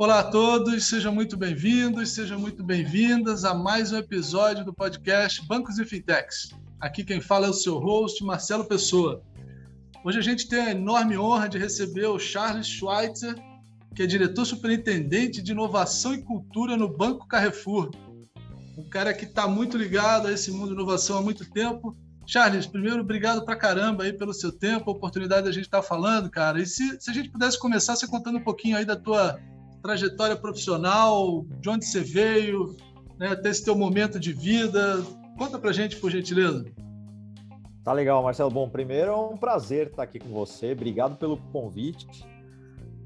Olá a todos, sejam muito bem-vindos, sejam muito bem-vindas a mais um episódio do podcast Bancos e Fintechs. Aqui quem fala é o seu host, Marcelo Pessoa. Hoje a gente tem a enorme honra de receber o Charles Schweitzer, que é diretor superintendente de inovação e cultura no Banco Carrefour. Um cara que está muito ligado a esse mundo de inovação há muito tempo. Charles, primeiro, obrigado pra caramba aí pelo seu tempo, a oportunidade da gente estar tá falando, cara. E se, se a gente pudesse começar você contando um pouquinho aí da tua trajetória profissional, de onde você veio, né, até esse teu momento de vida. Conta pra gente, por gentileza. Tá legal, Marcelo. Bom, primeiro é um prazer estar aqui com você. Obrigado pelo convite.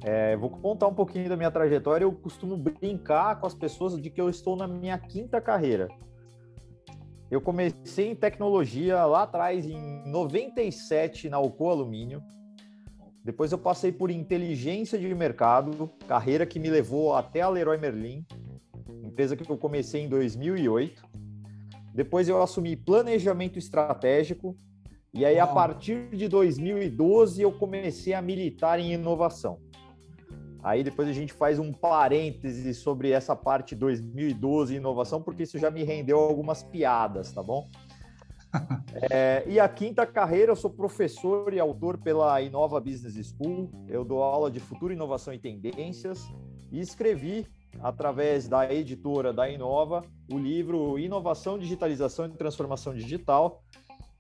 É, vou contar um pouquinho da minha trajetória. Eu costumo brincar com as pessoas de que eu estou na minha quinta carreira. Eu comecei em tecnologia lá atrás, em 97, na Alcoa Alumínio. Depois eu passei por inteligência de mercado, carreira que me levou até a Leroy Merlin, empresa que eu comecei em 2008. Depois eu assumi planejamento estratégico e aí a partir de 2012 eu comecei a militar em inovação. Aí depois a gente faz um parêntese sobre essa parte 2012 inovação, porque isso já me rendeu algumas piadas, tá bom? É, e a quinta carreira, eu sou professor e autor pela Inova Business School. Eu dou aula de futuro, inovação e tendências e escrevi através da editora da Inova o livro Inovação, Digitalização e Transformação Digital.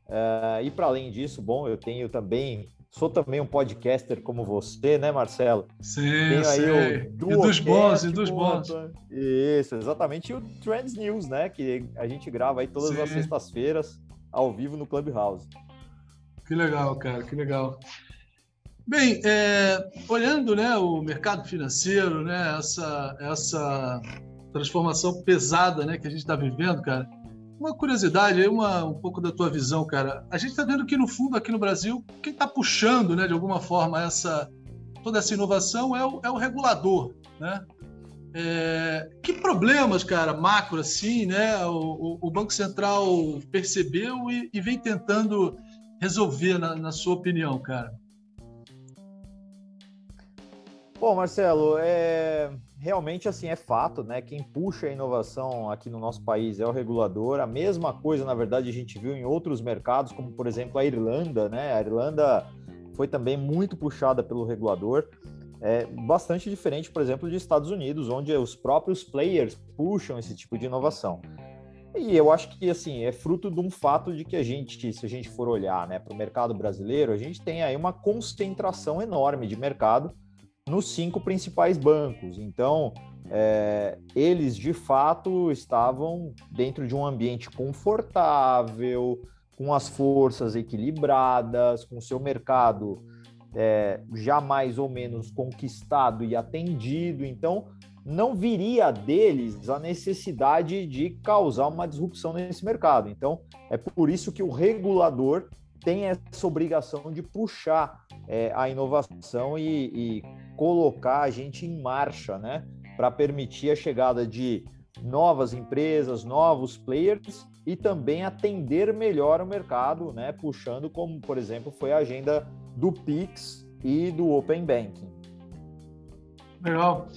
É, e para além disso, bom, eu tenho também sou também um podcaster como você, né, Marcelo? Sim, Tenho sim. aí o e dos bons, e dos bons. Isso, exatamente. E o Trends News, né, que a gente grava aí todas sim. as sextas-feiras ao vivo no Clubhouse. Que legal, cara, que legal. Bem, é, olhando né, o mercado financeiro, né, essa, essa transformação pesada né, que a gente está vivendo, cara, uma curiosidade uma, um pouco da tua visão, cara. A gente está vendo que, no fundo, aqui no Brasil, quem está puxando, né, de alguma forma, essa, toda essa inovação é o, é o regulador, né? É, que problemas, cara, macro assim, né? O, o, Banco Central percebeu e, e, vem tentando resolver, na, na, sua opinião, cara? Bom, Marcelo, é, realmente assim é fato, né? Quem puxa a inovação aqui no nosso país é o regulador. A mesma coisa, na verdade, a gente viu em outros mercados, como por exemplo a Irlanda, né? A Irlanda foi também muito puxada pelo regulador é bastante diferente, por exemplo, dos Estados Unidos, onde os próprios players puxam esse tipo de inovação. E eu acho que assim é fruto de um fato de que a gente, se a gente for olhar né, para o mercado brasileiro, a gente tem aí uma concentração enorme de mercado nos cinco principais bancos. Então, é, eles de fato estavam dentro de um ambiente confortável, com as forças equilibradas, com o seu mercado é, já mais ou menos conquistado e atendido, então não viria deles a necessidade de causar uma disrupção nesse mercado. Então, é por isso que o regulador tem essa obrigação de puxar é, a inovação e, e, colocar a gente em marcha, né? Para permitir a chegada de novas empresas, novos players e também atender melhor o mercado, né? Puxando, como por exemplo, foi a agenda do Pix e do Open Banking. Legal.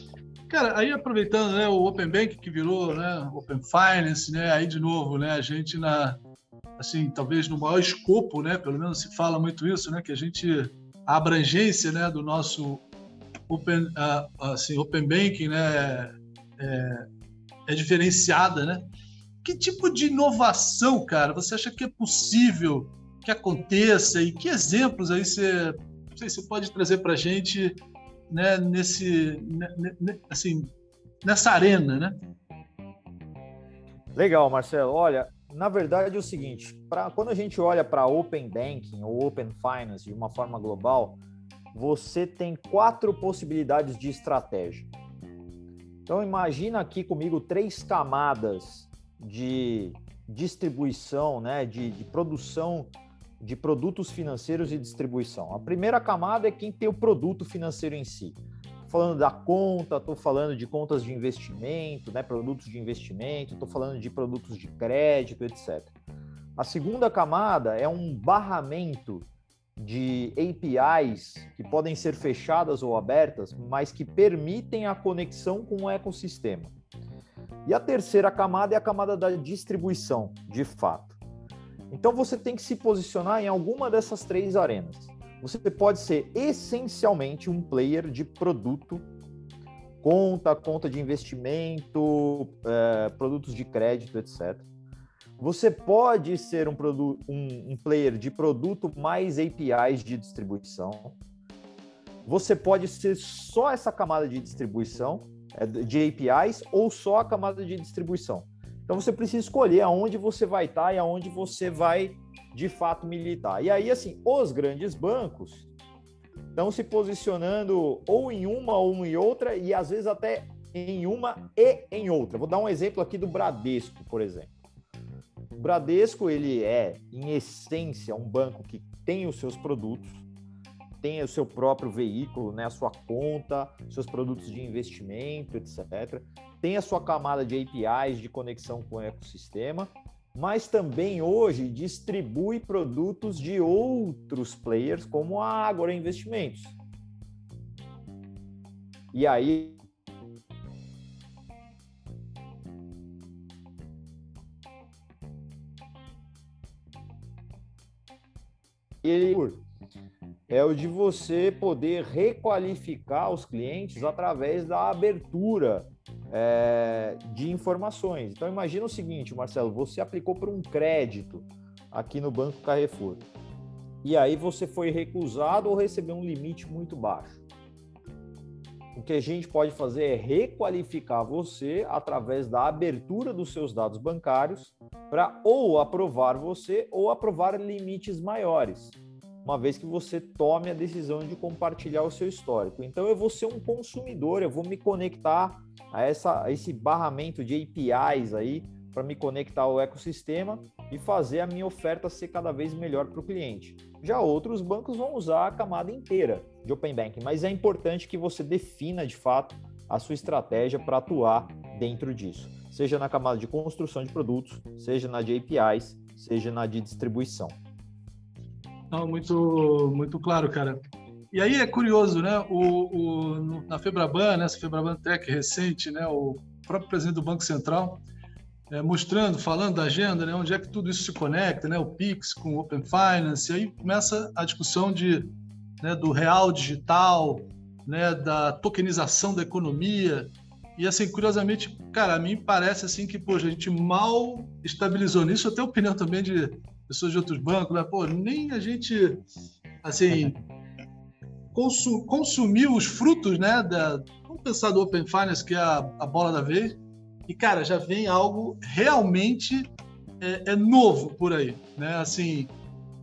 Cara, aí aproveitando né, o Open Banking que virou né, Open Finance, né, aí de novo, né, a gente na, assim, talvez no maior escopo, né, pelo menos se fala muito isso, né, que a gente, a abrangência, né, do nosso Open, assim, Open Banking, né, é, é diferenciada, né? Que tipo de inovação, cara, você acha que é possível que aconteça e que exemplos aí você, sei, você pode trazer para a gente né, nesse, né, assim, nessa arena, né? Legal, Marcelo. Olha, na verdade é o seguinte, pra, quando a gente olha para Open Banking ou Open Finance de uma forma global, você tem quatro possibilidades de estratégia. Então imagina aqui comigo três camadas de distribuição, né, de, de produção de produtos financeiros e distribuição. A primeira camada é quem tem o produto financeiro em si. Estou falando da conta, estou falando de contas de investimento, né, produtos de investimento, estou falando de produtos de crédito, etc. A segunda camada é um barramento de APIs que podem ser fechadas ou abertas, mas que permitem a conexão com o ecossistema. E a terceira camada é a camada da distribuição, de fato. Então você tem que se posicionar em alguma dessas três arenas. Você pode ser essencialmente um player de produto, conta, conta de investimento, é, produtos de crédito, etc. Você pode ser um, um, um player de produto mais APIs de distribuição. Você pode ser só essa camada de distribuição, é, de APIs, ou só a camada de distribuição. Então você precisa escolher aonde você vai estar e aonde você vai de fato militar. E aí, assim, os grandes bancos estão se posicionando ou em uma ou em outra, e às vezes até em uma e em outra. Vou dar um exemplo aqui do Bradesco, por exemplo. O Bradesco, ele é, em essência, um banco que tem os seus produtos, tem o seu próprio veículo, né, a sua conta, seus produtos de investimento, etc. Tem a sua camada de APIs de conexão com o ecossistema, mas também hoje distribui produtos de outros players, como a Agora Investimentos. E aí ele é o de você poder requalificar os clientes através da abertura é, de informações. Então imagina o seguinte, Marcelo, você aplicou para um crédito aqui no Banco Carrefour e aí você foi recusado ou recebeu um limite muito baixo. O que a gente pode fazer é requalificar você através da abertura dos seus dados bancários para ou aprovar você ou aprovar limites maiores, uma vez que você tome a decisão de compartilhar o seu histórico. Então eu vou ser um consumidor, eu vou me conectar a, essa, a esse barramento de APIs aí para me conectar ao ecossistema e fazer a minha oferta ser cada vez melhor para o cliente. Já outros bancos vão usar a camada inteira de Open Banking, mas é importante que você defina de fato a sua estratégia para atuar dentro disso, seja na camada de construção de produtos, seja na de APIs, seja na de distribuição. Não, muito, muito claro, cara. E aí é curioso, né? O, o, na Febraban, né? Febraban Tech recente, né? O próprio presidente do Banco Central é, mostrando, falando da agenda, né? Onde é que tudo isso se conecta, né? O Pix com o Open Finance. E aí começa a discussão de, né, do real digital, né? Da tokenização da economia. E assim, curiosamente, cara, a mim parece assim que, poxa, a gente mal estabilizou nisso. Até opinião também de pessoas de outros bancos, né? Pô, nem a gente, assim, consu consumiu os frutos, né? Da, vamos pensar do Open Finance, que é a, a bola da vez, e, cara, já vem algo realmente é, é novo por aí, né? Assim,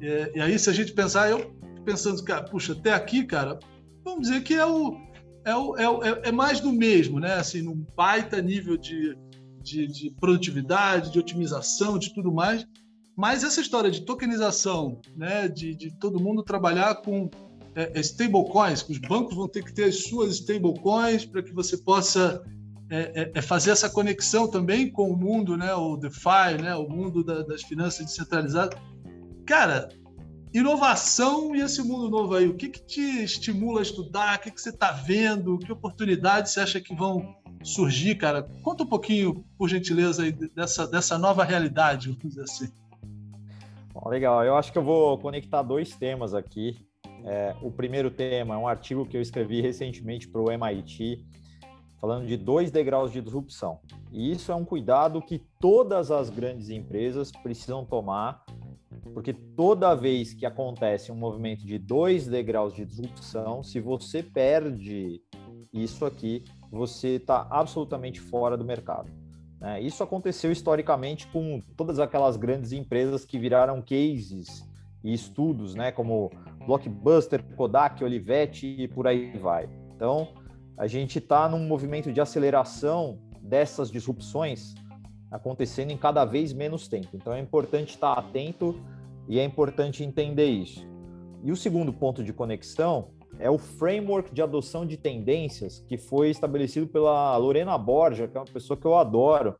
é, e aí se a gente pensar, eu pensando, cara, puxa, até aqui, cara, vamos dizer que é o é, o, é, o, é, é mais do mesmo, né? Assim, num baita nível de, de, de, produtividade, de otimização, de tudo mais. Mas essa história de tokenização, né? De, de todo mundo trabalhar com é, é, stablecoins, que os bancos vão ter que ter as suas stablecoins para que você possa é, é, é, fazer essa conexão também com o mundo, né, o DeFi, né, o mundo da, das finanças descentralizadas. Cara, inovação e esse mundo novo aí, o que, que te estimula a estudar? O que, que você está vendo? Que oportunidades você acha que vão surgir, cara? Conta um pouquinho, por gentileza, aí, dessa, dessa nova realidade, vamos dizer assim. Bom, legal, eu acho que eu vou conectar dois temas aqui é, o primeiro tema é um artigo que eu escrevi recentemente para o MIT, falando de dois degraus de disrupção. E isso é um cuidado que todas as grandes empresas precisam tomar, porque toda vez que acontece um movimento de dois degraus de disrupção, se você perde isso aqui, você está absolutamente fora do mercado. Né? Isso aconteceu historicamente com todas aquelas grandes empresas que viraram cases e estudos, né, como Blockbuster, Kodak, Olivetti e por aí vai. Então, a gente está num movimento de aceleração dessas disrupções acontecendo em cada vez menos tempo. Então, é importante estar atento e é importante entender isso. E o segundo ponto de conexão é o framework de adoção de tendências que foi estabelecido pela Lorena Borja, que é uma pessoa que eu adoro.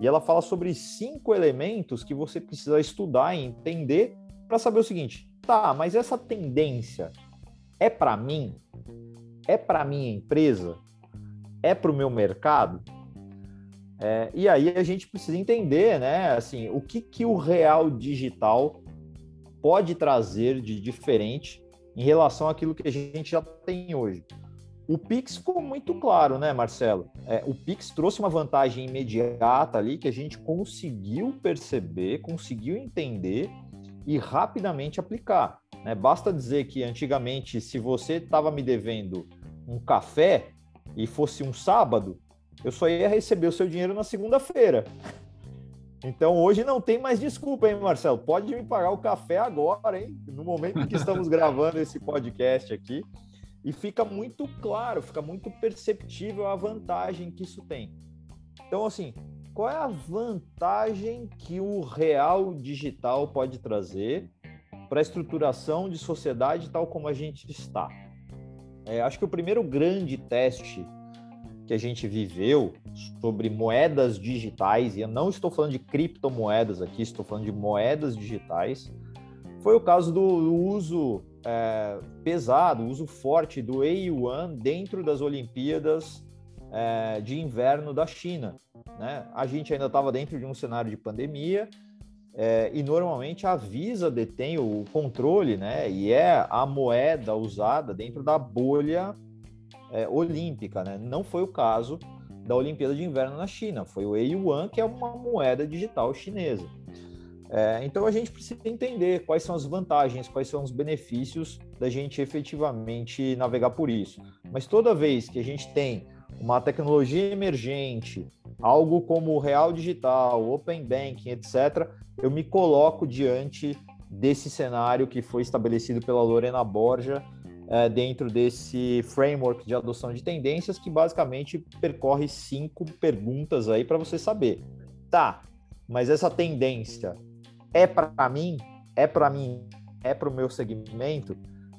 E ela fala sobre cinco elementos que você precisa estudar e entender para saber o seguinte: Tá, mas essa tendência é para mim? É para minha empresa? É para o meu mercado? É, e aí a gente precisa entender, né? Assim, o que, que o real digital pode trazer de diferente em relação àquilo que a gente já tem hoje. O Pix ficou muito claro, né, Marcelo? É, o Pix trouxe uma vantagem imediata ali que a gente conseguiu perceber, conseguiu entender e rapidamente aplicar. Né? Basta dizer que antigamente, se você estava me devendo um café e fosse um sábado, eu só ia receber o seu dinheiro na segunda-feira. Então hoje não tem mais desculpa, hein, Marcelo? Pode me pagar o café agora, hein? No momento que estamos gravando esse podcast aqui. E fica muito claro, fica muito perceptível a vantagem que isso tem. Então, assim, qual é a vantagem que o real digital pode trazer para a estruturação de sociedade tal como a gente está? É, acho que o primeiro grande teste que a gente viveu sobre moedas digitais, e eu não estou falando de criptomoedas aqui, estou falando de moedas digitais, foi o caso do, uso é, pesado, o uso forte do A-Yuan dentro das Olimpíadas é, de inverno da China. Né? A gente ainda estava dentro de um cenário de pandemia, é, e normalmente a Visa detém o controle, né? E é a moeda usada dentro da bolha é, olímpica, né? Não foi o caso da Olimpíada de Inverno na China, foi o Yuan, que é uma moeda digital chinesa. É, então a gente precisa entender quais são as vantagens, quais são os benefícios da gente efetivamente navegar por isso. Mas toda vez que a gente tem uma tecnologia emergente, algo como o real digital, open banking, etc., eu me coloco diante desse cenário que foi estabelecido pela Lorena Borja é, dentro desse framework de adoção de tendências que basicamente percorre cinco perguntas aí para você saber. Tá, mas essa tendência é para mim? É para mim? É para o meu segmento?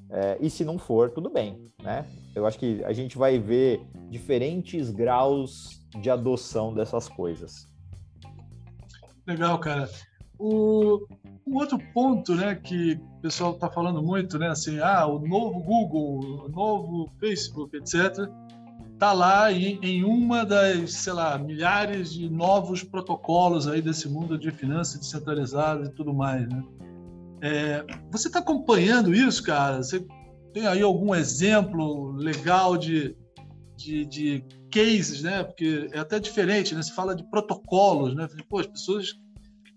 É, e se não for, tudo bem, né? Eu acho que a gente vai ver diferentes graus de adoção dessas coisas. Legal, cara. O, um outro ponto, né, que o pessoal está falando muito, né, assim, ah, o novo Google, o novo Facebook, etc., está lá em, em, uma das, sei lá, milhares de novos protocolos aí desse mundo de finanças descentralizadas e tudo mais, né? É, você está acompanhando isso, cara? Você tem aí algum exemplo legal de, de, de cases, né? Porque é até diferente, né? Se fala de protocolos, né? Pô, as pessoas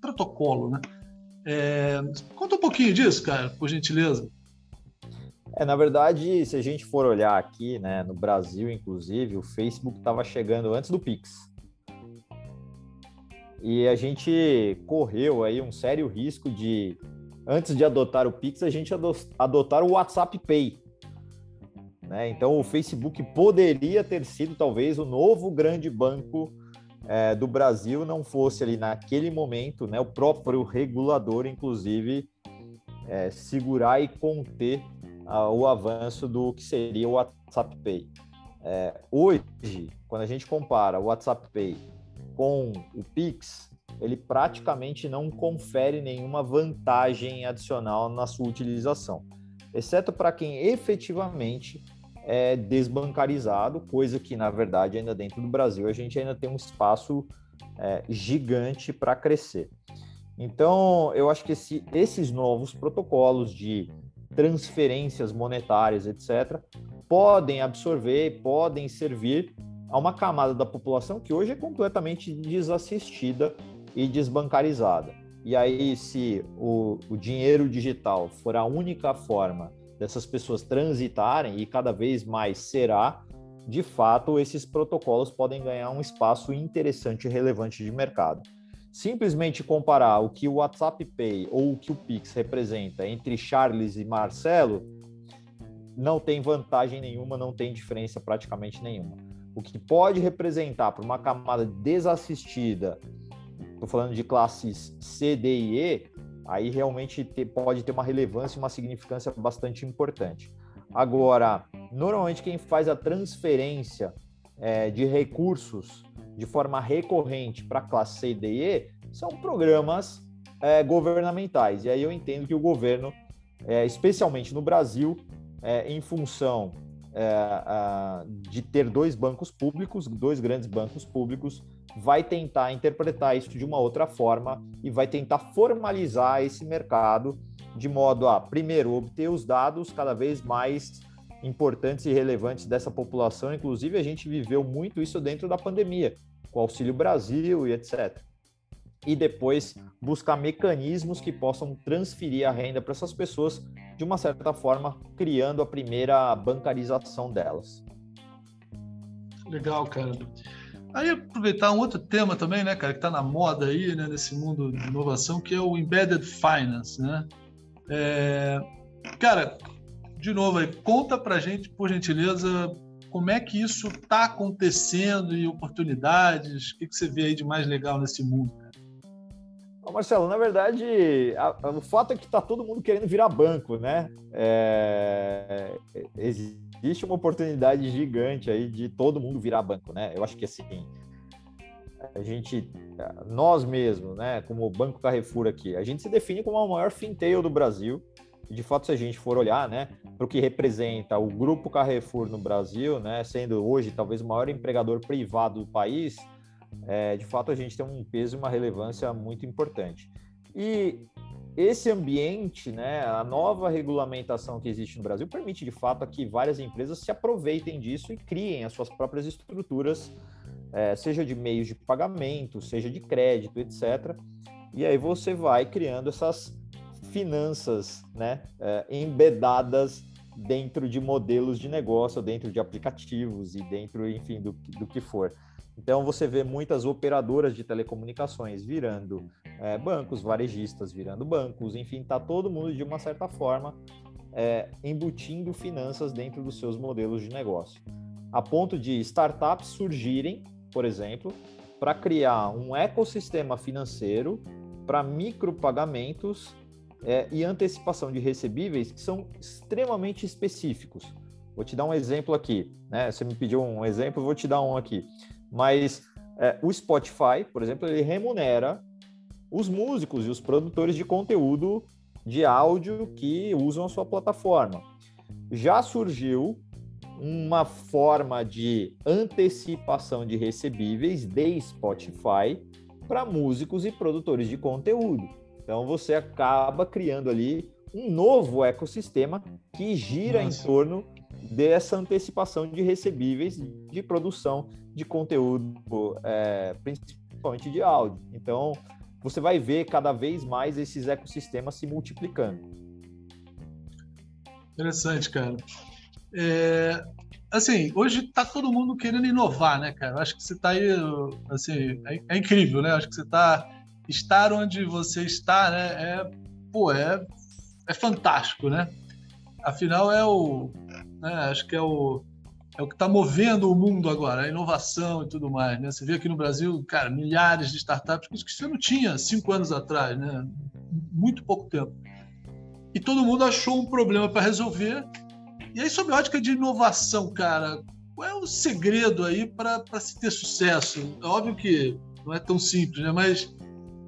protocolo, né? É, conta um pouquinho disso, cara, por gentileza. É, na verdade, se a gente for olhar aqui, né, no Brasil, inclusive, o Facebook estava chegando antes do Pix. E a gente correu aí um sério risco de, antes de adotar o Pix, a gente adotar o WhatsApp Pay. Né? Então, o Facebook poderia ter sido talvez o novo grande banco é, do Brasil não fosse ali naquele momento, né, o próprio regulador, inclusive, é, segurar e conter o avanço do que seria o WhatsApp Pay. É, hoje, quando a gente compara o WhatsApp Pay com o Pix, ele praticamente não confere nenhuma vantagem adicional na sua utilização, exceto para quem efetivamente é desbancarizado, coisa que, na verdade, ainda dentro do Brasil, a gente ainda tem um espaço é, gigante para crescer. Então, eu acho que esse, esses novos protocolos de transferências monetárias, etc., podem absorver, podem servir a uma camada da população que hoje é completamente desassistida e desbancarizada. E aí, se o, o dinheiro digital for a única forma dessas pessoas transitarem, e cada vez mais será, de fato, esses protocolos podem ganhar um espaço interessante e relevante de mercado. Simplesmente comparar o que o WhatsApp Pay ou o que o Pix representa entre Charles e Marcelo não tem vantagem nenhuma, não tem diferença praticamente nenhuma. O que pode representar para uma camada desassistida, estou falando de classes C, D e E, aí realmente te, pode ter uma relevância e uma significância bastante importante. Agora, normalmente quem faz a transferência é, de recursos de forma recorrente para a classe C e D e são programas é, governamentais. E aí eu entendo que o governo é, especialmente no Brasil, é, em função é, a, de ter dois bancos públicos, dois grandes bancos públicos, vai tentar interpretar isso de uma outra forma e vai tentar formalizar esse mercado de modo a, primeiro, obter os dados cada vez mais importantes e relevantes dessa população. Inclusive, a gente viveu muito isso dentro da pandemia, com Auxílio Brasil e etc. E depois buscar mecanismos que possam transferir a renda para essas pessoas, de uma certa forma, criando a primeira bancarização delas. Legal, cara. Aí aproveitar um outro tema também, né, cara, que está na moda aí, né, nesse mundo de inovação, que é o embedded finance, né? É... Cara, de novo aí, conta pra gente, por gentileza, como é que isso está acontecendo e oportunidades, o que, que você vê aí de mais legal nesse mundo, cara? Marcelo, na verdade, a, a, o fato é que está todo mundo querendo virar banco, né? É, existe uma oportunidade gigante aí de todo mundo virar banco, né? Eu acho que assim, a gente, nós mesmos, né, como o Banco Carrefour aqui, a gente se define como o maior fintail do Brasil. E de fato, se a gente for olhar, né, para o que representa o Grupo Carrefour no Brasil, né, sendo hoje talvez o maior empregador privado do país, é, de fato a gente tem um peso e uma relevância muito importante. E esse ambiente, né, a nova regulamentação que existe no Brasil permite de fato que várias empresas se aproveitem disso e criem as suas próprias estruturas, é, seja de meios de pagamento, seja de crédito, etc. E aí você vai criando essas finanças, né, é, embedadas dentro de modelos de negócio, dentro de aplicativos e dentro, enfim, do, do que for. Então você vê muitas operadoras de telecomunicações virando é, bancos, varejistas virando bancos, enfim, está todo mundo de uma certa forma é, embutindo finanças dentro dos seus modelos de negócio. A ponto de startups surgirem, por exemplo, para criar um ecossistema financeiro para micropagamentos é, e antecipação de recebíveis que são extremamente específicos. Vou te dar um exemplo aqui, né? Você me pediu um exemplo, vou te dar um aqui. Mas é, o Spotify, por exemplo, ele remunera os músicos e os produtores de conteúdo de áudio que usam a sua plataforma. Já surgiu uma forma de antecipação de recebíveis de Spotify para músicos e produtores de conteúdo. Então você acaba criando ali um novo ecossistema que gira Nossa. em torno dessa antecipação de recebíveis de produção de conteúdo, é, principalmente de áudio. Então, você vai ver cada vez mais esses ecossistemas se multiplicando. Interessante, cara. É, assim, hoje está todo mundo querendo inovar, né, cara? acho que você está aí, assim, é, é, incrível, né? acho que você está estar onde você está, né? É, pô, é, é fantástico, né? Afinal, é o, né, acho que é o é o que está movendo o mundo agora, a inovação e tudo mais. Né? Você vê aqui no Brasil, cara, milhares de startups, que você não tinha cinco anos atrás, né? muito pouco tempo. E todo mundo achou um problema para resolver. E aí, sob a ótica de inovação, cara, qual é o segredo aí para se ter sucesso? É óbvio que não é tão simples, né? mas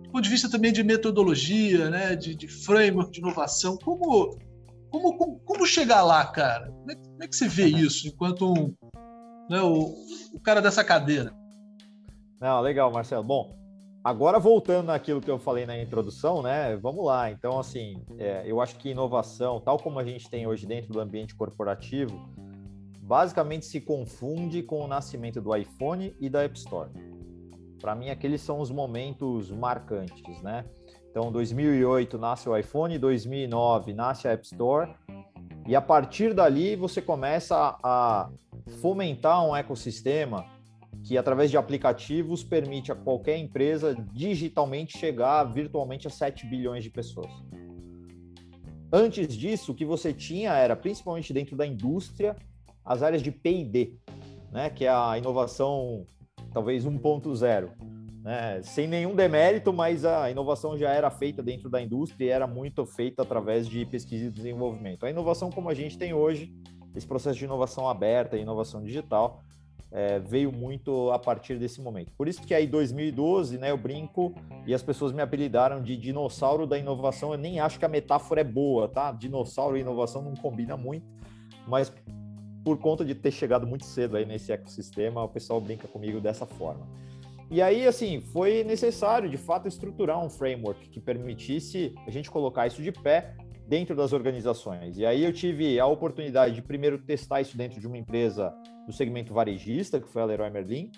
do ponto de vista também de metodologia, né? de, de framework de inovação, como como, como, como, chegar lá, cara? Como é, como é, que você vê isso enquanto um, né, o, o cara dessa cadeira? Não, legal, Marcelo. Bom, agora voltando naquilo que eu falei na introdução, né? Vamos lá. Então, assim, é, eu acho que inovação, tal como a gente tem hoje dentro do ambiente corporativo, basicamente se confunde com o nascimento do iPhone e da App Store. Para mim, aqueles são os momentos marcantes, né? Então, 2008 nasce o iPhone, 2009 nasce a App Store, e a partir dali você começa a fomentar um ecossistema que, através de aplicativos, permite a qualquer empresa digitalmente chegar virtualmente a 7 bilhões de pessoas. Antes disso, o que você tinha era, principalmente dentro da indústria, as áreas de P&D, né, que é a inovação talvez 1.0 né? sem nenhum demérito, mas a inovação já era feita dentro da indústria e era muito feita através de pesquisa e desenvolvimento. A inovação como a gente tem hoje, esse processo de inovação aberta, inovação digital, é, veio muito a partir desse momento. Por isso que aí 2012, né, eu brinco e as pessoas me apelidaram de dinossauro da inovação. Eu nem acho que a metáfora é boa, tá? Dinossauro e inovação não combina muito, mas por conta de ter chegado muito cedo aí nesse ecossistema, o pessoal brinca comigo dessa forma. E aí, assim, foi necessário, de fato, estruturar um framework que permitisse a gente colocar isso de pé dentro das organizações. E aí eu tive a oportunidade de primeiro testar isso dentro de uma empresa do segmento varejista, que foi a Leroy Merlin.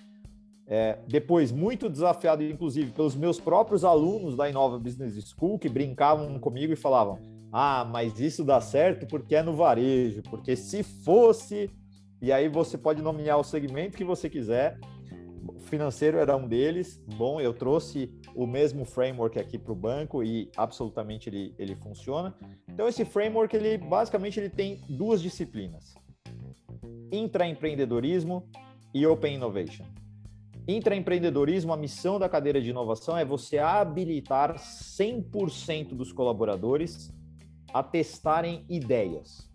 É, depois, muito desafiado, inclusive, pelos meus próprios alunos da Inova Business School, que brincavam comigo e falavam: Ah, mas isso dá certo porque é no varejo, porque se fosse. E aí você pode nomear o segmento que você quiser. O financeiro era um deles. Bom, eu trouxe o mesmo framework aqui para o banco e absolutamente ele, ele funciona. Então, esse framework, ele basicamente ele tem duas disciplinas intraempreendedorismo e open innovation. Intraempreendedorismo, a missão da cadeira de inovação é você habilitar 100% dos colaboradores a testarem ideias.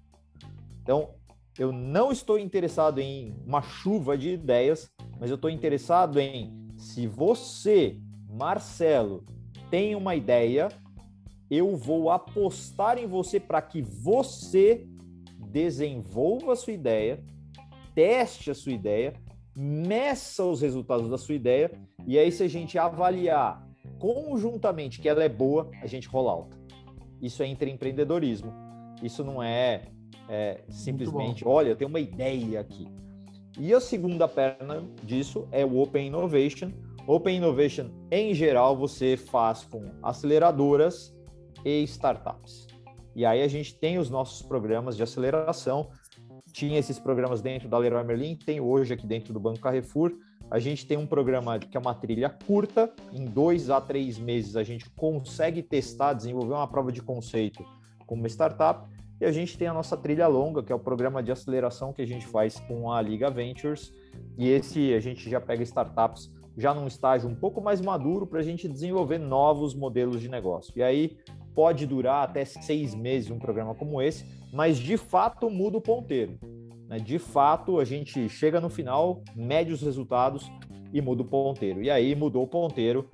Então, eu não estou interessado em uma chuva de ideias, mas eu estou interessado em se você, Marcelo, tem uma ideia, eu vou apostar em você para que você desenvolva a sua ideia, teste a sua ideia, meça os resultados da sua ideia, e aí, se a gente avaliar conjuntamente que ela é boa, a gente rola alta. Isso é empreendedorismo. Isso não é, é simplesmente, olha, eu tenho uma ideia aqui. E a segunda perna disso é o Open Innovation. Open Innovation, em geral, você faz com aceleradoras e startups. E aí a gente tem os nossos programas de aceleração tinha esses programas dentro da Leroy Merlin, tem hoje aqui dentro do Banco Carrefour. A gente tem um programa que é uma trilha curta, em dois a três meses a gente consegue testar, desenvolver uma prova de conceito com uma startup. E a gente tem a nossa trilha longa, que é o programa de aceleração que a gente faz com a Liga Ventures. E esse a gente já pega startups já num estágio um pouco mais maduro para a gente desenvolver novos modelos de negócio. E aí pode durar até seis meses um programa como esse, mas de fato muda o ponteiro. Né? De fato, a gente chega no final, mede os resultados e muda o ponteiro. E aí mudou o ponteiro,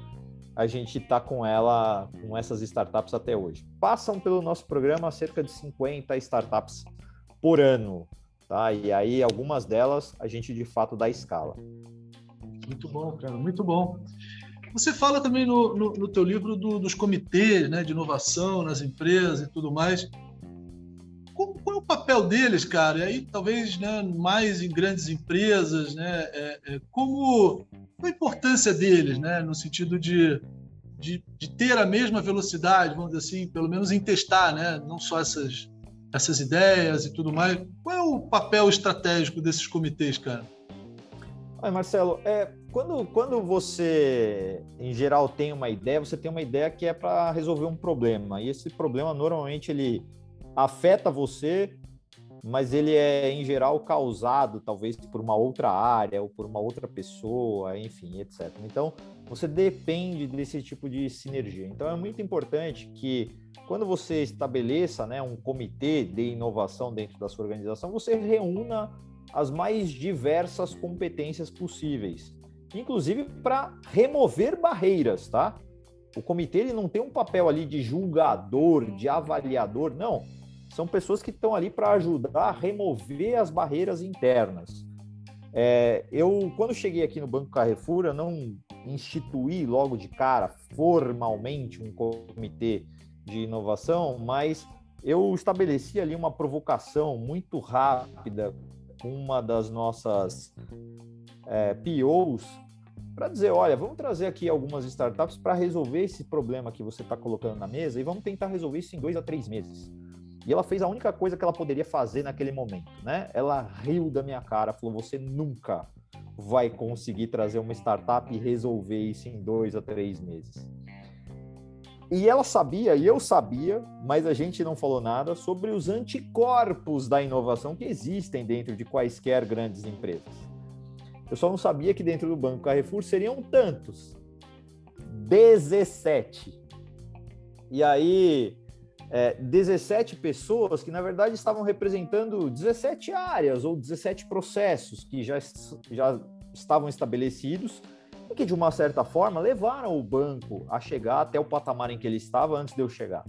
a gente está com ela, com essas startups até hoje. Passam pelo nosso programa cerca de 50 startups por ano, tá? E aí algumas delas a gente de fato dá escala. Muito bom, cara, muito bom. Você fala também no, no, no teu livro do, dos comitês né, de inovação nas empresas e tudo mais. Qual, qual, é o papel deles, cara? E aí, talvez né, mais em grandes empresas, né? É, é, como a importância deles, né? No sentido de, de, de, ter a mesma velocidade, vamos dizer assim, pelo menos em testar, né? Não só essas, essas ideias e tudo mais. Qual é o papel estratégico desses comitês, cara? Ai, Marcelo, é, quando, quando você, em geral, tem uma ideia, você tem uma ideia que é para resolver um problema. E esse problema, normalmente, ele afeta você, mas ele é, em geral, causado, talvez, por uma outra área ou por uma outra pessoa, enfim, etc. Então, você depende desse tipo de sinergia. Então, é muito importante que, quando você estabeleça né, um comitê de inovação dentro da sua organização, você reúna as mais diversas competências possíveis, inclusive para remover barreiras, tá? O comitê ele não tem um papel ali de julgador, de avaliador, não. São pessoas que estão ali para ajudar a remover as barreiras internas. É, eu, quando cheguei aqui no Banco Carrefour, eu não instituí logo de cara formalmente um comitê de inovação, mas eu estabeleci ali uma provocação muito rápida uma das nossas é, POs para dizer, olha, vamos trazer aqui algumas startups para resolver esse problema que você está colocando na mesa e vamos tentar resolver isso em dois a três meses. E ela fez a única coisa que ela poderia fazer naquele momento, né? Ela riu da minha cara, falou: você nunca vai conseguir trazer uma startup e resolver isso em dois a três meses. E ela sabia, e eu sabia, mas a gente não falou nada sobre os anticorpos da inovação que existem dentro de quaisquer grandes empresas. Eu só não sabia que dentro do Banco Carrefour seriam tantos. 17. E aí, é, 17 pessoas que, na verdade, estavam representando 17 áreas ou 17 processos que já, já estavam estabelecidos e que, de uma certa forma, levaram o banco a chegar até o patamar em que ele estava antes de eu chegar.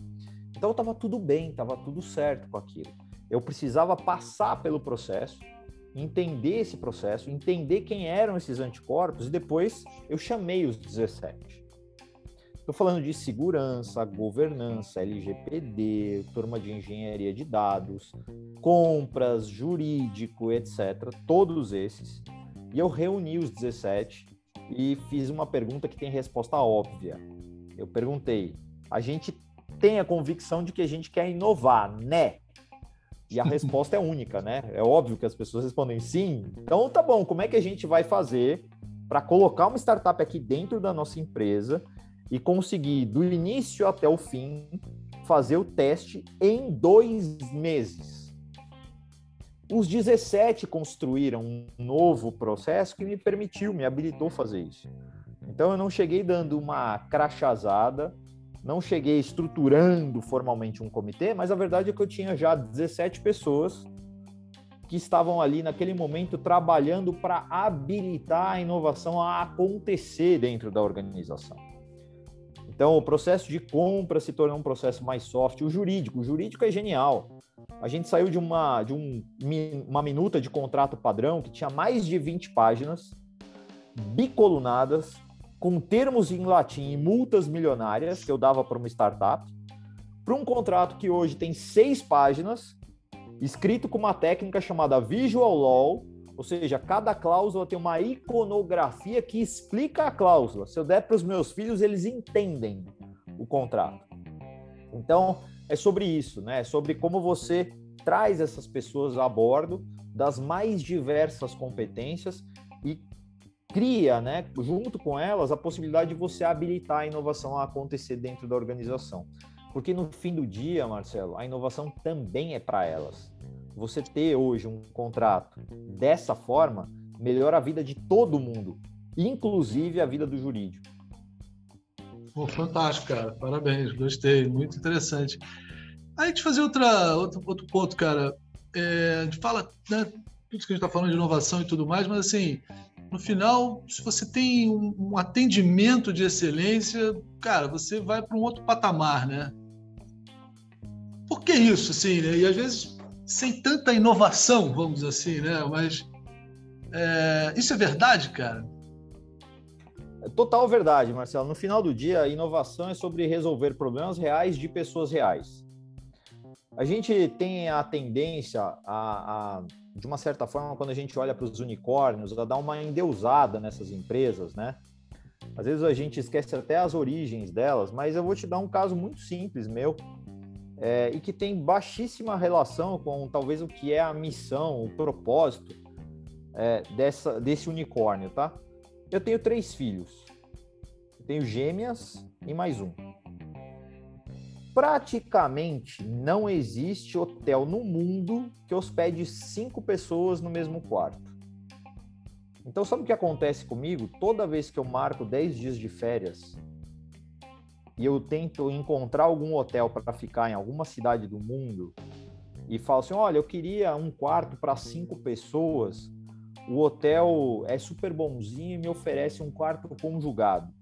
Então, estava tudo bem, estava tudo certo com aquilo. Eu precisava passar pelo processo, entender esse processo, entender quem eram esses anticorpos e depois eu chamei os 17. Estou falando de segurança, governança, LGPD, turma de engenharia de dados, compras, jurídico, etc. Todos esses. E eu reuni os 17 e fiz uma pergunta que tem resposta óbvia. Eu perguntei: a gente tem a convicção de que a gente quer inovar, né? E a resposta é única, né? É óbvio que as pessoas respondem sim. Então tá bom, como é que a gente vai fazer para colocar uma startup aqui dentro da nossa empresa e conseguir, do início até o fim, fazer o teste em dois meses. Os 17 construíram um novo processo que me permitiu, me habilitou fazer isso. Então eu não cheguei dando uma crachazada, não cheguei estruturando formalmente um comitê, mas a verdade é que eu tinha já 17 pessoas que estavam ali naquele momento trabalhando para habilitar a inovação a acontecer dentro da organização. Então, o processo de compra se tornou um processo mais soft. O jurídico, o jurídico é genial. A gente saiu de uma, de um, uma minuta de contrato padrão que tinha mais de 20 páginas, bicolunadas, com termos em latim e multas milionárias que eu dava para uma startup, para um contrato que hoje tem seis páginas, escrito com uma técnica chamada Visual Law, ou seja, cada cláusula tem uma iconografia que explica a cláusula. Se eu der para os meus filhos, eles entendem o contrato. Então, é sobre isso, né? É sobre como você traz essas pessoas a bordo das mais diversas competências e cria, né, junto com elas, a possibilidade de você habilitar a inovação a acontecer dentro da organização. Porque no fim do dia, Marcelo, a inovação também é para elas você ter hoje um contrato dessa forma melhora a vida de todo mundo, inclusive a vida do jurídico. Pô, fantástico, cara. Parabéns, gostei, muito interessante. Aí gente fazer outra, outro, outro ponto, cara. É, a gente fala, né, tudo que a gente está falando de inovação e tudo mais, mas assim, no final, se você tem um, um atendimento de excelência, cara, você vai para um outro patamar, né? Por que isso, assim, né? E às vezes sem tanta inovação, vamos dizer assim, né? Mas é, isso é verdade, cara? É total verdade, Marcelo. No final do dia, a inovação é sobre resolver problemas reais de pessoas reais. A gente tem a tendência a, a de uma certa forma, quando a gente olha para os unicórnios, a dar uma endeusada nessas empresas, né? Às vezes a gente esquece até as origens delas, mas eu vou te dar um caso muito simples meu é, e que tem baixíssima relação com talvez o que é a missão, o propósito é, dessa, desse unicórnio, tá? Eu tenho três filhos. Eu tenho gêmeas e mais um. Praticamente não existe hotel no mundo que hospede cinco pessoas no mesmo quarto. Então, sabe o que acontece comigo? Toda vez que eu marco 10 dias de férias, e eu tento encontrar algum hotel para ficar em alguma cidade do mundo e falo assim: olha, eu queria um quarto para cinco pessoas. O hotel é super bonzinho e me oferece um quarto conjugado,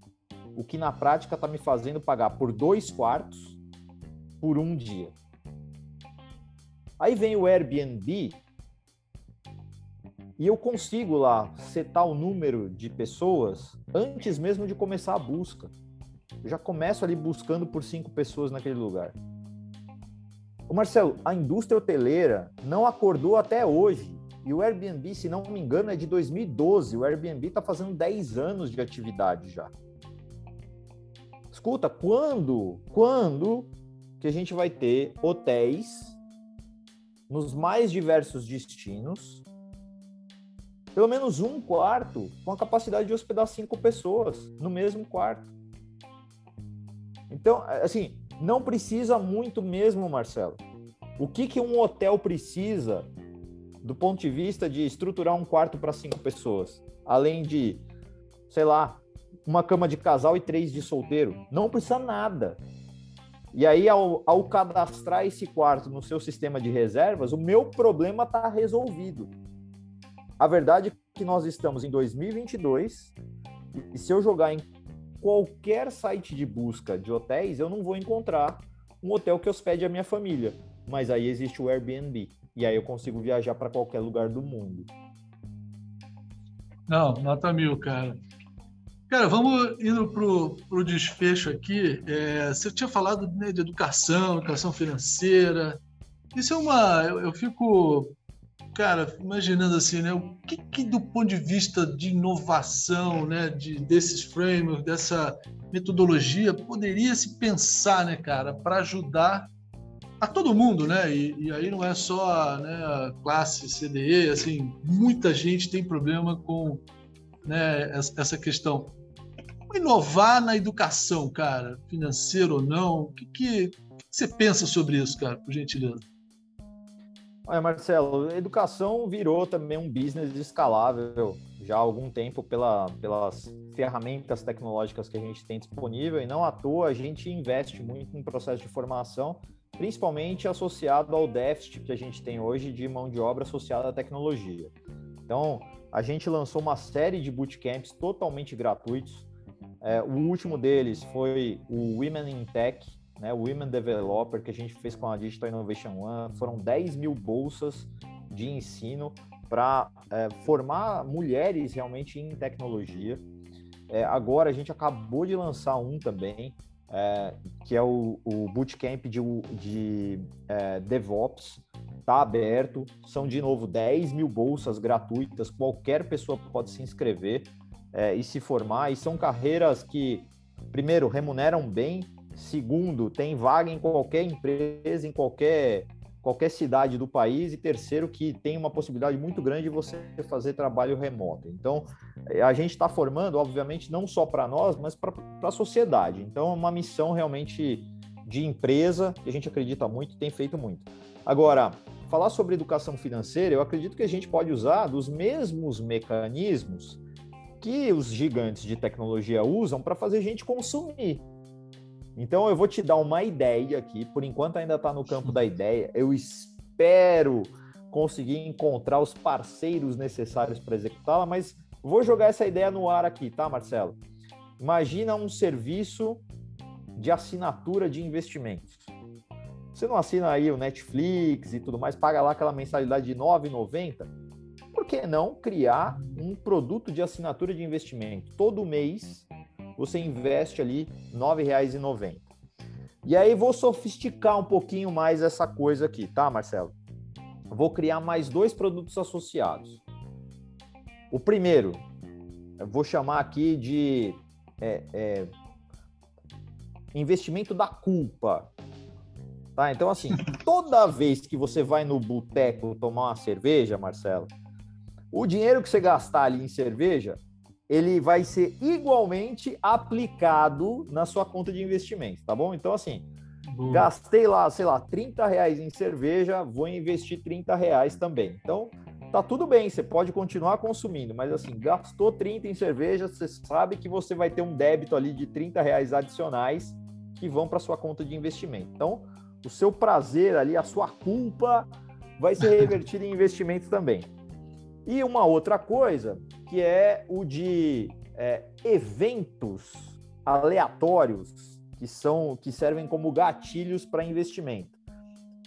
o que na prática está me fazendo pagar por dois quartos por um dia. Aí vem o Airbnb e eu consigo lá setar o número de pessoas antes mesmo de começar a busca. Eu já começo ali buscando por cinco pessoas naquele lugar. O Marcelo, a indústria hoteleira não acordou até hoje. E o Airbnb, se não me engano, é de 2012. O Airbnb está fazendo 10 anos de atividade já. Escuta, quando, quando que a gente vai ter hotéis nos mais diversos destinos, pelo menos um quarto com a capacidade de hospedar cinco pessoas no mesmo quarto? Então, assim, não precisa muito mesmo, Marcelo. O que, que um hotel precisa do ponto de vista de estruturar um quarto para cinco pessoas? Além de, sei lá, uma cama de casal e três de solteiro. Não precisa nada. E aí, ao, ao cadastrar esse quarto no seu sistema de reservas, o meu problema está resolvido. A verdade é que nós estamos em 2022 e se eu jogar em qualquer site de busca de hotéis, eu não vou encontrar um hotel que hospede a minha família. Mas aí existe o Airbnb. E aí eu consigo viajar para qualquer lugar do mundo. Não, nota mil, cara. Cara, vamos indo pro, pro desfecho aqui. É, você tinha falado né, de educação, educação financeira. Isso é uma. Eu, eu fico, cara, imaginando assim, né? O que, que, do ponto de vista de inovação, né? De, desses frameworks, dessa metodologia, poderia se pensar, né, cara, para ajudar a todo mundo, né? E, e, aí não é só né, a classe CDE, assim, muita gente tem problema com né, essa questão. Inovar na educação, cara, financeiro ou não? O que, que, que você pensa sobre isso, cara, por gentileza? Olha, Marcelo, educação virou também um business escalável já há algum tempo pela, pelas ferramentas tecnológicas que a gente tem disponível e não à toa a gente investe muito em processo de formação principalmente associado ao déficit que a gente tem hoje de mão de obra associada à tecnologia. Então, a gente lançou uma série de bootcamps totalmente gratuitos. É, o último deles foi o Women in Tech, né, o Women Developer, que a gente fez com a Digital Innovation One. Foram 10 mil bolsas de ensino para é, formar mulheres realmente em tecnologia. É, agora a gente acabou de lançar um também, é, que é o, o Bootcamp de, de é, DevOps, está aberto. São, de novo, 10 mil bolsas gratuitas, qualquer pessoa pode se inscrever é, e se formar. E são carreiras que, primeiro, remuneram bem, segundo, tem vaga em qualquer empresa, em qualquer qualquer cidade do país, e terceiro, que tem uma possibilidade muito grande de você fazer trabalho remoto. Então, eh, a gente está formando, obviamente, não só para nós, mas para a sociedade. Então, é uma missão realmente de empresa, que a gente acredita muito e tem feito muito. Agora, falar sobre educação financeira, eu acredito que a gente pode usar dos mesmos mecanismos que os gigantes de tecnologia usam para fazer a gente consumir. Então eu vou te dar uma ideia aqui, por enquanto ainda está no campo da ideia. Eu espero conseguir encontrar os parceiros necessários para executá-la, mas vou jogar essa ideia no ar aqui, tá, Marcelo? Imagina um serviço de assinatura de investimentos. Você não assina aí o Netflix e tudo mais, paga lá aquela mensalidade de R$ 9,90? Por que não criar um produto de assinatura de investimento? Todo mês você investe ali R$ 9,90. E aí vou sofisticar um pouquinho mais essa coisa aqui, tá, Marcelo? Vou criar mais dois produtos associados. O primeiro, eu vou chamar aqui de é, é, investimento da culpa. Tá? Então, assim, toda vez que você vai no boteco tomar uma cerveja, Marcelo, o dinheiro que você gastar ali em cerveja, ele vai ser igualmente aplicado na sua conta de investimento, tá bom? Então, assim, Boa. gastei lá, sei lá, 30 reais em cerveja, vou investir 30 reais também. Então, tá tudo bem, você pode continuar consumindo, mas assim, gastou 30 em cerveja, você sabe que você vai ter um débito ali de 30 reais adicionais que vão para sua conta de investimento. Então, o seu prazer ali, a sua culpa vai ser revertida em investimentos também. E uma outra coisa, que é o de é, eventos aleatórios que são que servem como gatilhos para investimento.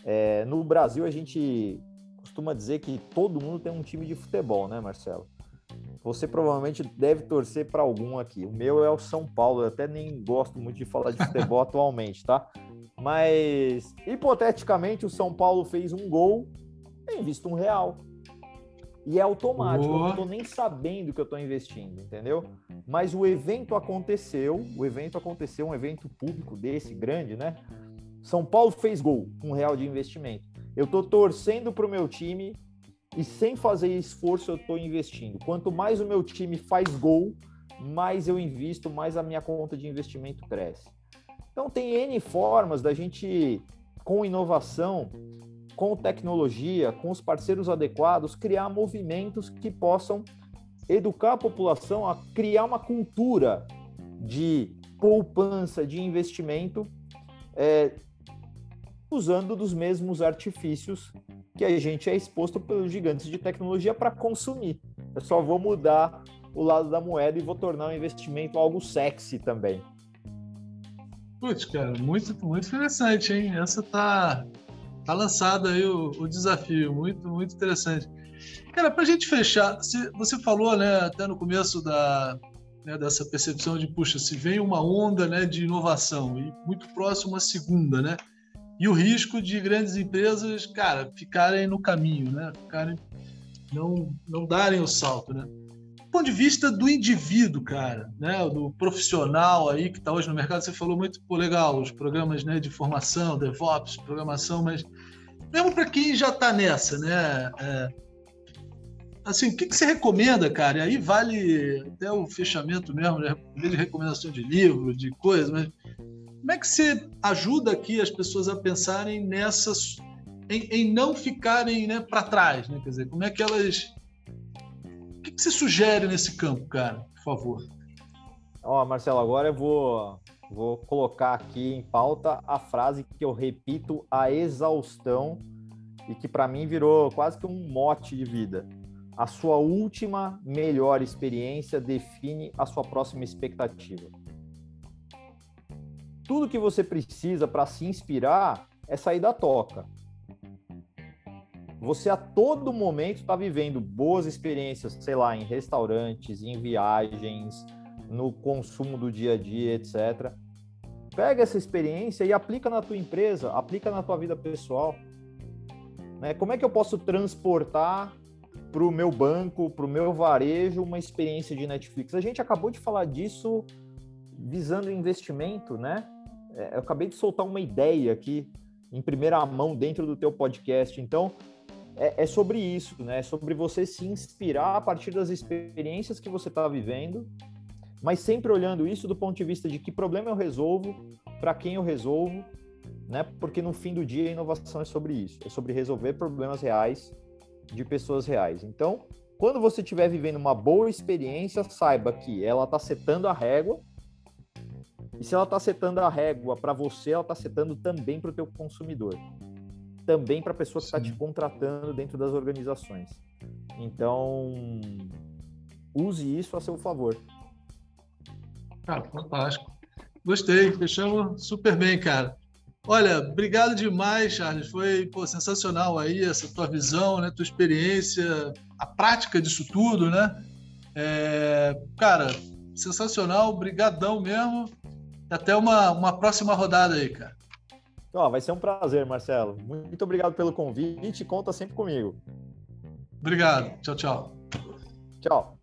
É, no Brasil a gente costuma dizer que todo mundo tem um time de futebol, né, Marcelo? Você provavelmente deve torcer para algum aqui. O meu é o São Paulo. Eu até nem gosto muito de falar de futebol atualmente, tá? Mas hipoteticamente o São Paulo fez um gol, tem visto um real. E é automático, eu não estou nem sabendo que eu estou investindo, entendeu? Mas o evento aconteceu, o evento aconteceu, um evento público desse grande, né? São Paulo fez gol, um real de investimento. Eu estou torcendo para o meu time e sem fazer esforço eu estou investindo. Quanto mais o meu time faz gol, mais eu invisto, mais a minha conta de investimento cresce. Então tem N formas da gente, com inovação, com tecnologia, com os parceiros adequados, criar movimentos que possam educar a população a criar uma cultura de poupança, de investimento, é, usando dos mesmos artifícios que a gente é exposto pelos gigantes de tecnologia para consumir. Eu só vou mudar o lado da moeda e vou tornar o investimento algo sexy também. Putz, cara, muito, muito interessante, hein? Essa tá, tá lançado aí o, o desafio, muito, muito interessante. Cara, para a gente fechar, você falou, né, até no começo da, né, dessa percepção de, puxa, se vem uma onda né, de inovação e muito próximo a segunda, né? E o risco de grandes empresas, cara, ficarem no caminho, né? Ficarem, não, não darem o salto, né? Ponto de vista do indivíduo, cara, né? Do profissional aí que está hoje no mercado, você falou muito, pô, legal, os programas né, de formação, DevOps, programação, mas mesmo para quem já está nessa, né? É, assim, o que, que você recomenda, cara? E aí vale até o fechamento mesmo, né? de recomendação de livro, de coisa, mas como é que você ajuda aqui as pessoas a pensarem nessas, em, em não ficarem né, para trás, né? Quer dizer, como é que elas, que, você sugere nesse campo, cara? Por favor. Ó, Marcelo, agora eu vou vou colocar aqui em pauta a frase que eu repito a exaustão e que para mim virou quase que um mote de vida a sua última melhor experiência define a sua próxima expectativa. Tudo que você precisa para se inspirar é sair da toca. Você a todo momento está vivendo boas experiências, sei lá, em restaurantes, em viagens, no consumo do dia a dia, etc. Pega essa experiência e aplica na tua empresa, aplica na tua vida pessoal. Né? Como é que eu posso transportar para o meu banco, para o meu varejo, uma experiência de Netflix. A gente acabou de falar disso visando investimento, né? É, eu acabei de soltar uma ideia aqui em primeira mão dentro do teu podcast. Então, é, é sobre isso, né? É sobre você se inspirar a partir das experiências que você está vivendo, mas sempre olhando isso do ponto de vista de que problema eu resolvo, para quem eu resolvo, né? Porque no fim do dia a inovação é sobre isso, é sobre resolver problemas reais de pessoas reais. Então, quando você estiver vivendo uma boa experiência, saiba que ela está setando a régua. E se ela está setando a régua para você, ela está setando também para o teu consumidor. Também para a pessoa que está te contratando dentro das organizações. Então, use isso a seu favor. Cara, fantástico. Gostei, fechamos super bem, cara. Olha, obrigado demais, Charles. Foi pô, sensacional aí essa tua visão, né? Tua experiência, a prática disso tudo, né? É, cara, sensacional, brigadão mesmo. Até uma, uma próxima rodada aí, cara. Oh, vai ser um prazer, Marcelo. Muito obrigado pelo convite. Conta sempre comigo. Obrigado. Tchau, tchau. Tchau.